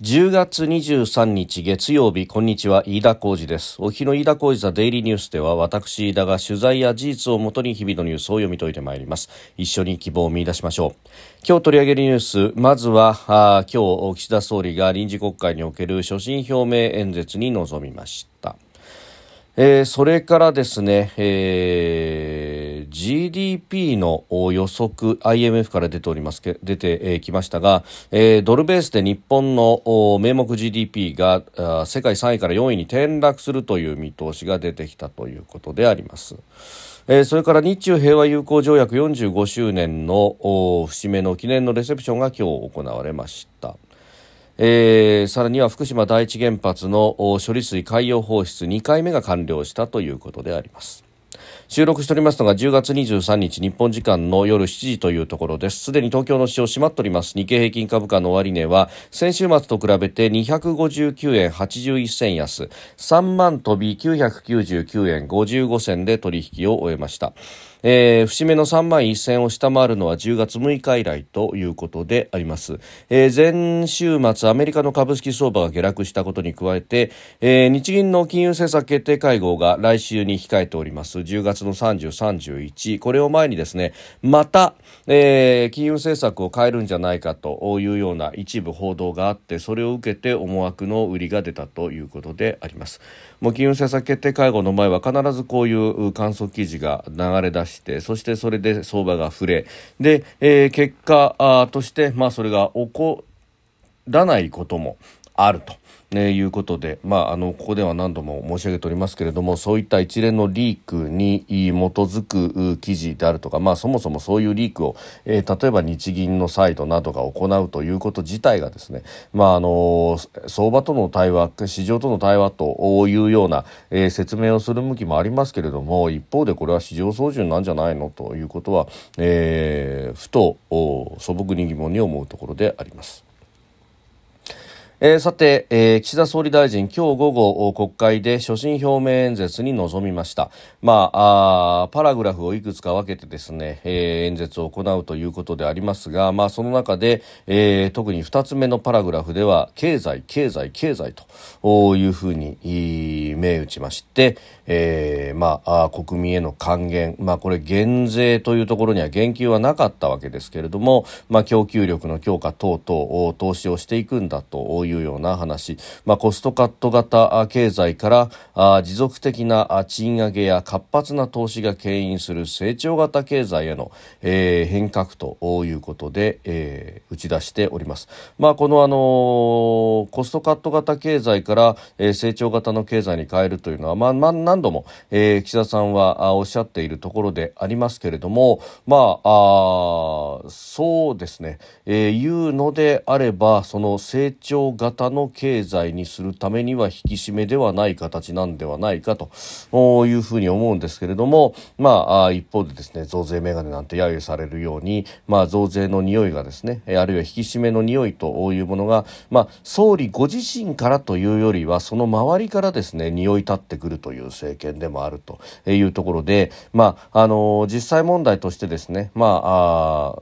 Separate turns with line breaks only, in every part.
10月23日月曜日こんにちは飯田浩二です。お日の飯田浩二ザデイリーニュースでは私飯田が取材や事実をもとに日々のニュースを読み解いてまいります。一緒に希望を見出しましょう。今日取り上げるニュースまずはあ今日岸田総理が臨時国会における所信表明演説に臨みました。えー、それからですね、えー、GDP の予測 IMF から出ております出てきましたが、えー、ドルベースで日本の名目 GDP が世界3位から4位に転落するという見通しが出てきたということであります。えー、それから日中平和友好条約45周年の節目の記念のレセプションが今日行われました。えー、さらには福島第一原発の処理水海洋放出2回目が完了したということであります。収録しておりますのが10月23日日本時間の夜7時というところです。すでに東京の市場閉まっております。日経平均株価の終値は先週末と比べて259円81銭安、3万飛び999円55銭で取引を終えました。えー、節目の3万1000を下回るのは10月6日以来ということであります、えー、前週末アメリカの株式相場が下落したことに加えて、えー、日銀の金融政策決定会合が来週に控えております10月の30、31これを前にですねまた、えー、金融政策を変えるんじゃないかというような一部報道があってそれを受けて思惑の売りが出たということでありますもう金融政策決定会合の前は必ずこういう観測記事が流れ出してそしてそれで相場が触れで、えー、結果として、まあ、それが起こらないこともあると。ね、いうことで、まあ、あのここでは何度も申し上げておりますけれどもそういった一連のリークに基づく記事であるとか、まあ、そもそもそういうリークを、えー、例えば日銀のサイドなどが行うということ自体がですね、まあ、あの相場との対話市場との対話というような、えー、説明をする向きもありますけれども一方でこれは市場操縦なんじゃないのということは、えー、ふと素朴に疑問に思うところであります。えー、さて、えー、岸田総理大臣、今日午後、国会で所信表明演説に臨みました。まあ、あパラグラフをいくつか分けてですね、えー、演説を行うということでありますが、まあ、その中で、えー、特に二つ目のパラグラフでは、経済、経済、経済というふうに、銘打ちまして、えー、まあ、国民への還元、まあ、これ減税というところには言及はなかったわけですけれども、まあ、供給力の強化等々、投資をしていくんだといういうような話、まあ、コストカット型経済からあ持続的な賃上げや活発な投資が牽引する成長型経済への、えー、変革ということで、えー、打ち出しております。まあ、この、あのー、コストカット型経済から、えー、成長型の経済に変えるというのは、まあ、まあ、何度も、えー、岸田さんはおっしゃっているところでありますけれども、まあ、あそうですね、えー、言うのであれば、その成長型の経済にするためには引き締めではない形なんではないかというふうに思うんですけれども、まあ、一方でですね増税メガネなんて揶揄されるように、まあ、増税の匂いがですねあるいは引き締めの匂いというものが、まあ、総理ご自身からというよりはその周りからですね匂い立ってくるという政権でもあるというところで、まあ、あの実際問題としてですね、まあ、あ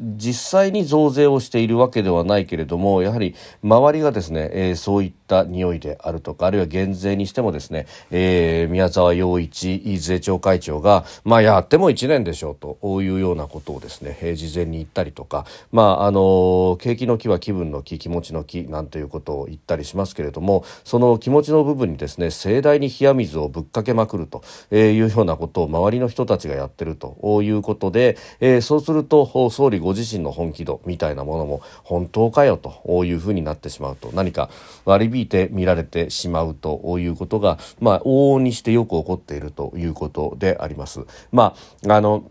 実際に増税をしているわけではないけれどもやはり周りがですね、えー、そういった匂いであるとかあるいは減税にしてもですね、えー、宮沢洋一税調会長が、まあ、やっても1年でしょうというようなことをですね、えー、事前に言ったりとか、まああの景気の気は気分の気気持ちの気なんていうことを言ったりしますけれどもその気持ちの部分にですね盛大に冷や水をぶっかけまくるというようなことを周りの人たちがやってるということで、えー、そうすると総理ご自身の本気度みたいなものも本当かよというふうにななってしまうと何か割り引いて見られてしまうということが、まあ、往々にしてよく起こっているということであります。まあ、あの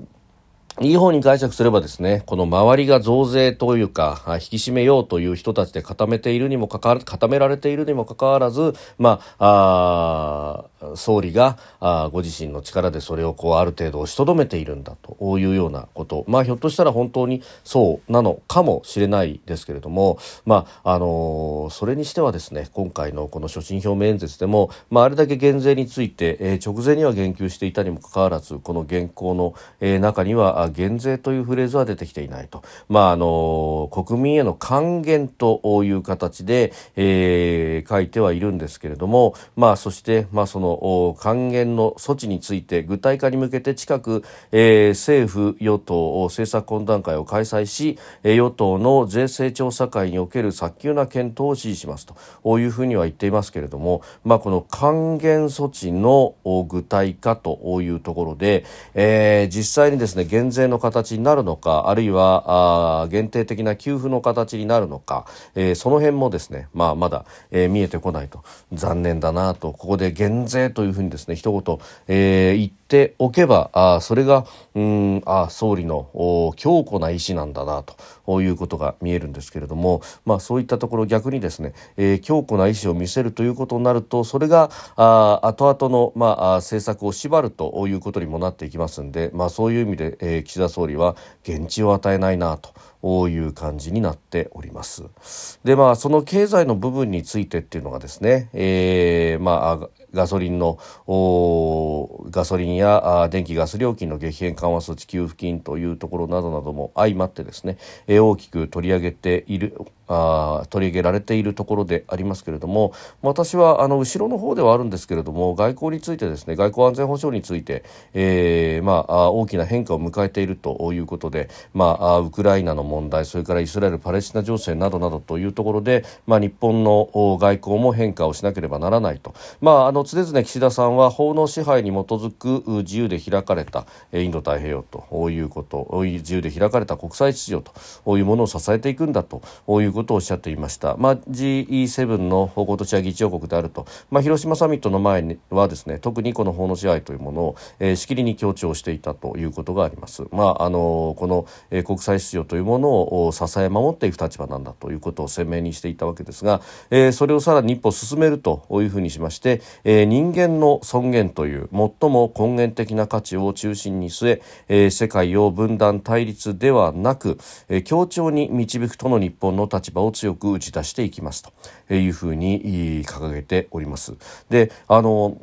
いい方に解釈すればですね、この周りが増税というか、引き締めようという人たちで固めているにもかかわらず、固められているにもかかわらず、まあ、あ総理があご自身の力でそれをこうある程度押しとどめているんだというようなこと。まあ、ひょっとしたら本当にそうなのかもしれないですけれども、まあ、あのー、それにしてはですね、今回のこの所信表明演説でも、まあ、あれだけ減税について、えー、直前には言及していたにもかかわらず、この原稿の、えー、中には、減税というフレーズは出てきていないと、まあ、あの国民への還元という形で、えー、書いてはいるんですけれども、まあ、そして、まあ、その還元の措置について具体化に向けて近く、えー、政府与党政策懇談会を開催し与党の税制調査会における早急な検討を指示しますと。いうふうには言っていますけれども、まあ、この還元措置の具体化というところで、えー、実際にですね減税の形になるのかあるいはあ限定的な給付の形になるのか、えー、その辺もですね、まあ、まだ、えー、見えてこないと。残念だなと。ここで減税というふうにですね一言、えー、言っておけばあそれがうんあ総理の強固な意思なんだなと。いうことが見えるんですけれども、まあ、そういったところ逆にですね、えー、強固な意思を見せるということになるとそれがあ後々の、まあ、政策を縛るということにもなっていきますんで、まあ、そういう意味で、えー、岸田総理は現地を与えないなと。ういう感じになっております。でまあその経済の部分についてっていうのがですね、えー、まあガソリンのガソリンや電気ガス料金の激変緩和措置給付金というところなどなども相まってですね、えー、大きく取り上げているあ取り上げられているところでありますけれども私はあの後ろの方ではあるんですけれども外交についてですね外交安全保障について、えーまあ、大きな変化を迎えているということで、まあ、ウクライナの問題それからイスラエル・パレスチナ情勢などなどというところで、まあ、日本の外交も変化をしなければならないと、まあ、あの常々岸田さんは法の支配に基づく自由で開かれたインド太平洋ということ自由で開かれた国際秩序というものを支えていくんだということをおっしゃっていました、まあ、G7 の今年は議長国であると、まあ、広島サミットの前はですね特にこの法の支配というものを、えー、しきりに強調していたということがあります。まああのこの、えー、国際秩序というものを支え守っていく立場なんだということを鮮明にしていたわけですが、えー、それをさらに一歩進めるというふうにしまして、えー、人間の尊厳という最も根源的な価値を中心に据ええー、世界を分断対立ではなく、えー、協調に導くとの日本の立場を強く打ち出していきますというふうに掲げております。であの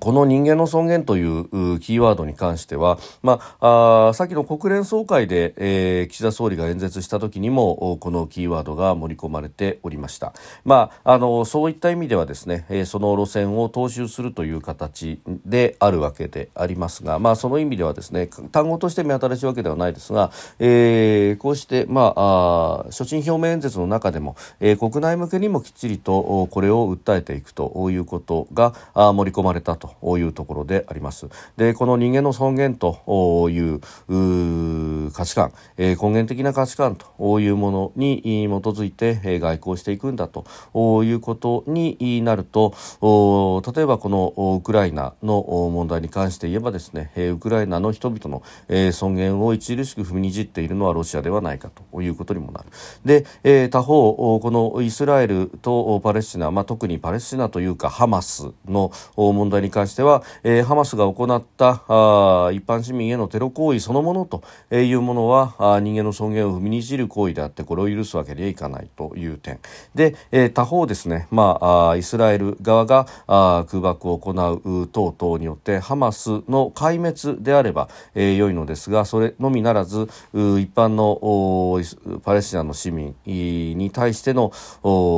この人間の尊厳というキーワードに関しては、まあ、あさっきの国連総会で、えー、岸田総理が演説した時にもこのキーワードが盛り込まれておりました、まあ、あのそういった意味ではですね、えー、その路線を踏襲するという形であるわけでありますが、まあ、その意味ではですね単語として目新しいわけではないですが、えー、こうして、まあ、あ所信表明演説の中でも、えー、国内向けにもきっちりとこれを訴えていくということが盛り込まれてたというところであります。でこの人間の尊厳という価値観、えー、根源的な価値観というものに基づいて、え、外交していくんだということになると例えばこのウクライナの問題に関して言えばですね、え、ウクライナの人々の、え、尊厳を著しく踏みにじっているのはロシアではないかということにもなる。で、え、他方このイスラエルとパレスチナ、まあ、特にパレスチナというかハマスの問題題に関しては、えー、ハマスが行ったあ一般市民へのテロ行為そのものというものはあ人間の尊厳を踏みにじる行為であってこれを許すわけにはいかないという点。で、えー、他方ですね、まあ、あイスラエル側があ空爆を行う等々によってハマスの壊滅であれば、えー、良いのですがそれのみならず一般のパレスチナの市民に対しての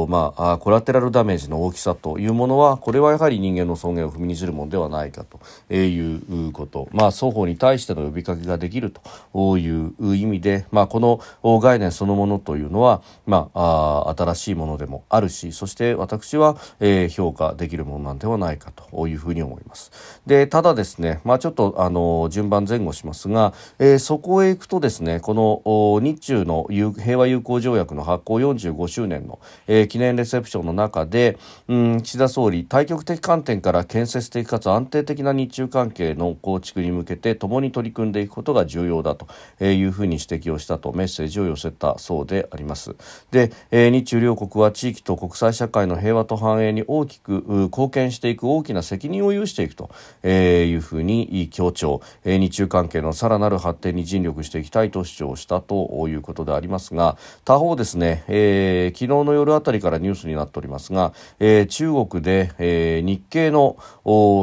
まあ、コラテラルダメージの大きさというものはこれはやはり人間の尊厳を踏みにじるものではないかということ、まあ、双方に対しての呼びかけができるという意味で、まあ、この概念そのものというのは、まあ、あ新しいものでもあるしそして私は、えー、評価できるものなんではないかというふうに思います。でただですね、まあ、ちょっとあの順番前後しますが、えー、そこへ行くとですねこの日中の平和友好条約の発行45周年の、えー、記念レセプションの中で、うん、岸田総理対極的観点から建設設的かつ安定的な日中関係の構築に向けて共に取り組んでいくことが重要だというふうに指摘をしたとメッセージを寄せたそうであります。で、日中両国は地域と国際社会の平和と繁栄に大きく貢献していく大きな責任を有していくというふうに強調、日中関係のさらなる発展に尽力していきたいと主張したということでありますが、他方ですね、えー、昨日の夜あたりからニュースになっておりますが、えー、中国で、えー、日系の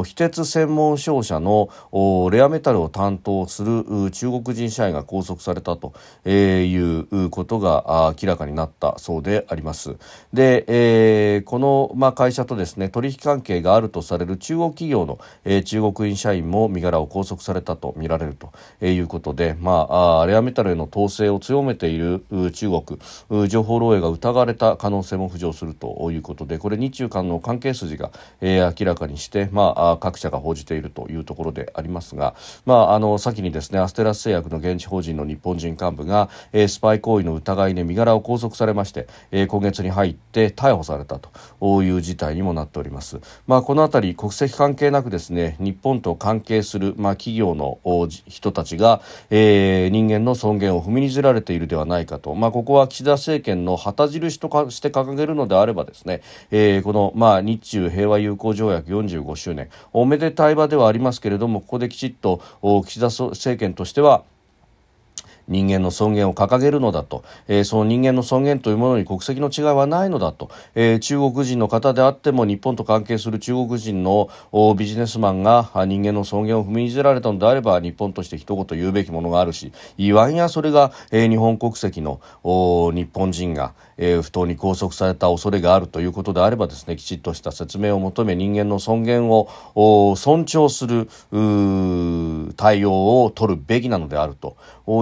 非鉄専門商社のレアメタルを担当する中国人社員が拘束されたということが明らかになったそうであります。で、えー、この、まあ、会社とですね取引関係があるとされる中国企業の、えー、中国人社員も身柄を拘束されたとみられるということで、まあ、あレアメタルへの統制を強めている中国情報漏洩が疑われた可能性も浮上するということでこれ日中間の関係筋が、えー、明らかにして、まあ、各社が報じているというところでありますが、まあ、あの先にですねアステラス製薬の現地法人の日本人幹部が、えー、スパイ行為の疑いで身柄を拘束されまして、えー、今月に入って逮捕されたという事態にもなっております。まあ、このあたり国籍関係なくですね日本と関係する、まあ、企業の人たちが、えー、人間の尊厳を踏みにじられているではないかと、まあ、ここは岸田政権の旗印とかして掲げるのであればですね、えー、この、まあ、日中平和友好条約45周年。おめでたい場ではありますけれどもここできちっと岸田政権としては人間の尊厳を掲げるのだと、えー、その人間の尊厳というものに国籍の違いはないのだと、えー、中国人の方であっても日本と関係する中国人のビジネスマンが人間の尊厳を踏みにじられたのであれば日本として一言言うべきものがあるしいわんやそれが、えー、日本国籍の日本人が、えー、不当に拘束された恐れがあるということであればですねきちっとした説明を求め人間の尊厳を尊重する対応を取るべきなのであると。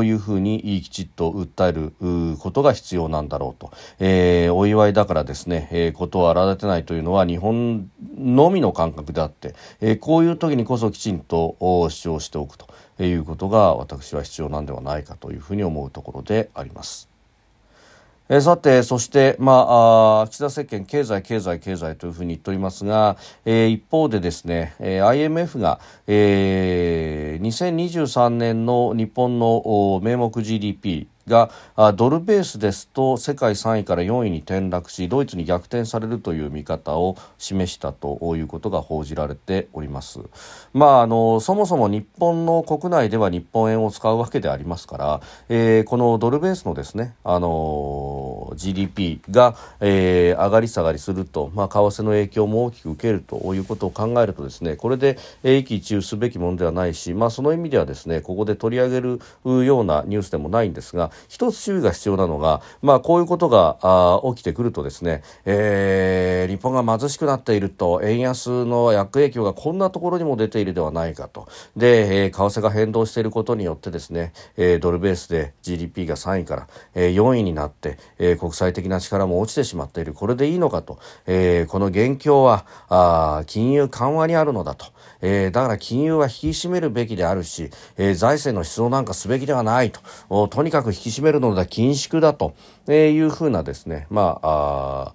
いうふうにきちっと訴えることが必要なんだろうと、えー、お祝いだからですね、えー、ことを荒立てないというのは日本のみの感覚であって、えー、こういう時にこそきちんと主張しておくということが私は必要なんではないかというふうに思うところであります。えー、さて、そして、まあ、岸田政権、経済、経済、経済というふうに言っておりますが、えー、一方でですね、えー、IMF が、えー、2023年の日本の名目 GDP、がドルベースですと世界3位から4位に転落しドイツに逆転されるという見方を示したということが報じられております。まあ、あのそもそも日本の国内では日本円を使うわけでありますから、えー、このドルベースのですね、あの GDP が、えー、上がり下がりすると、まあ、為替の影響も大きく受けるということを考えるとですねこれで一喜一憂すべきものではないし、まあ、その意味ではですねここで取り上げるようなニュースでもないんですが一つ注意が必要なのが、まあ、こういうことがあ起きてくるとですね、えー、日本が貧しくなっていると円安の悪影響がこんなところにも出ているではないかと。で、えー、為替が変動していることによってですね、えー、ドルベースで GDP が3位から、えー、4位になって、えー、国際的な力も落ちてしまっている。これでいいのかと、えー、この元凶はあ金融緩和にあるのだと、えー、だから金融は引き締めるべきであるし、えー、財政の思想なんかすべきではないと。とにかく引き締めるのだ緊縮だというふうなですね。まああ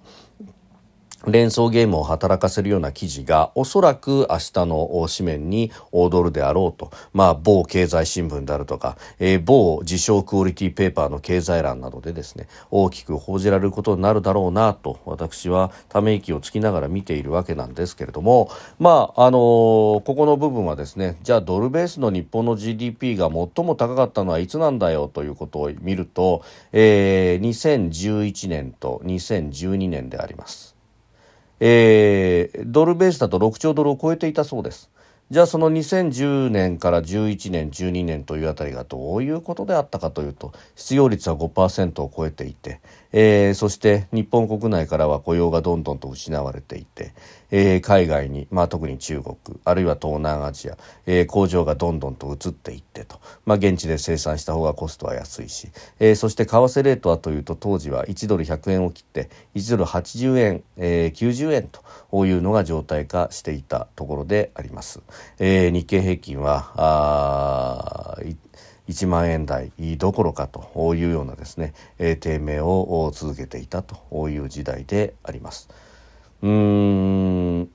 連想ゲームを働かせるような記事がおそらく明日の紙面に踊るであろうと、まあ、某経済新聞であるとか、えー、某自称クオリティペーパーの経済欄などでですね大きく報じられることになるだろうなと私はため息をつきながら見ているわけなんですけれどもまああのー、ここの部分はですねじゃあドルベースの日本の GDP が最も高かったのはいつなんだよということを見ると、えー、2011年と2012年であります。えー、ドルベースだと6兆ドルを超えていたそうです。じゃあその2010年から11年12年というあたりがどういうことであったかというと失業率は5%を超えていて、えー、そして日本国内からは雇用がどんどんと失われていて、えー、海外に、まあ、特に中国あるいは東南アジア、えー、工場がどんどんと移っていってと、まあ、現地で生産した方がコストは安いし、えー、そして為替レートはというと当時は1ドル100円を切って1ドル80円、えー、90円というのが状態化していたところであります。えー、日経平均はあ1万円台どころかというようなですね、え、低迷を続けていたという時代であります。うーん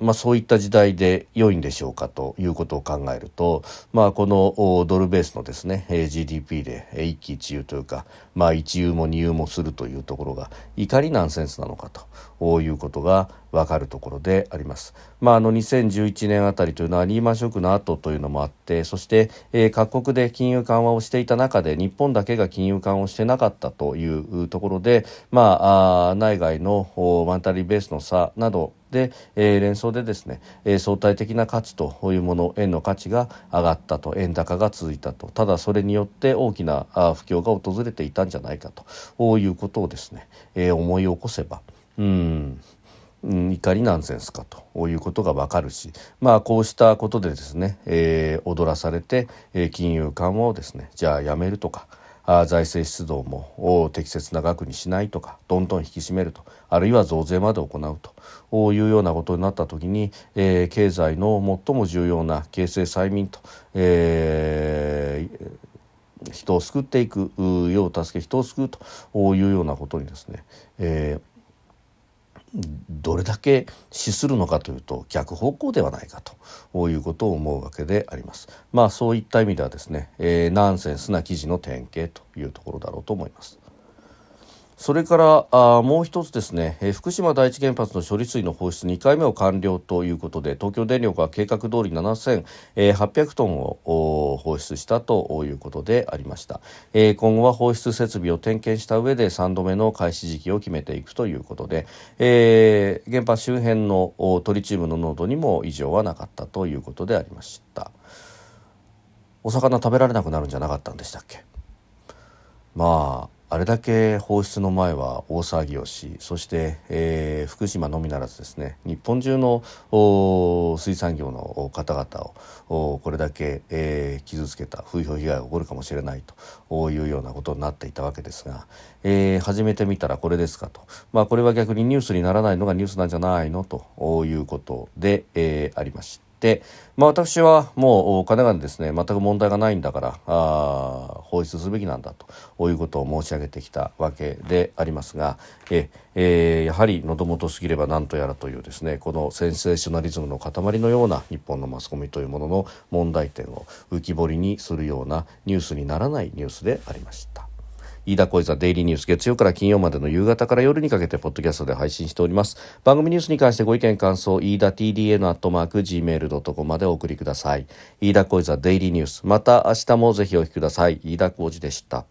まあ、そういった時代で良いんでしょうかということを考えると、まあ、このドルベースのですね GDP で一喜一憂というか、まあ、一憂も二憂もするというところがいかにナンセンスなのかということが分かるところであります。まあ、あの2011年あたりというのはリーマンショックの後というのもあってそして、えー、各国で金融緩和をしていた中で日本だけが金融緩和をしてなかったというところで、まあ、あ内外のマンタリーベースの差などで、えー、連想でですね、えー、相対的な価値というもの円の価値が上がったと円高が続いたとただそれによって大きな不況が訪れていたんじゃないかということをですね、えー、思い起こせばうん。怒りナンセンスかと。いうことがわかるし、まあ、こうしたことでですね、えー、踊らされて、えー、金融緩和をですねじゃあやめるとかあ財政出動も適切な額にしないとかどんどん引き締めるとあるいは増税まで行うというようなことになった時に、えー、経済の最も重要な形成催眠と、えー、人を救っていく世を助け人を救うというようなことにですね、えーどれだけ資するのかというと逆方向ではないかということを思うわけであります。まあそういった意味ではですね、えー、ナンセンスな記事の典型というところだろうと思います。それからあもう一つですね、え、福島第一原発の処理水の放出2回目を完了ということで東京電力は計画通り7800トンを放出したということでありました、え、今後は放出設備を点検した上で3度目の開始時期を決めていくということで、えー、原発周辺のトリチウムの濃度にも異常はなかったということでありました。お魚食べられなくなるんじゃなかったんでしたっけ？まああれだけ放出の前は大騒ぎをしそして、えー、福島のみならずですね日本中の水産業の方々をこれだけ、えー、傷つけた風評被害が起こるかもしれないというようなことになっていたわけですが、えー、初めて見たらこれですかと、まあ、これは逆にニュースにならないのがニュースなんじゃないのということで、えー、ありました。で、まあ、私はもう金がですね全く問題がないんだからあ放出すべきなんだということを申し上げてきたわけでありますがえ、えー、やはり喉元すぎれば何とやらというですねこのセンセーショナリズムの塊のような日本のマスコミというものの問題点を浮き彫りにするようなニュースにならないニュースでありました。飯田小泉デイリーニュース月曜から金曜までの夕方から夜にかけてポッドキャストで配信しております。番組ニュースに関してご意見感想飯田 TDN アットマーク Gmail.com までお送りください。飯田小泉デイリーニュース。また明日もぜひお聞きください。飯田小泉でした。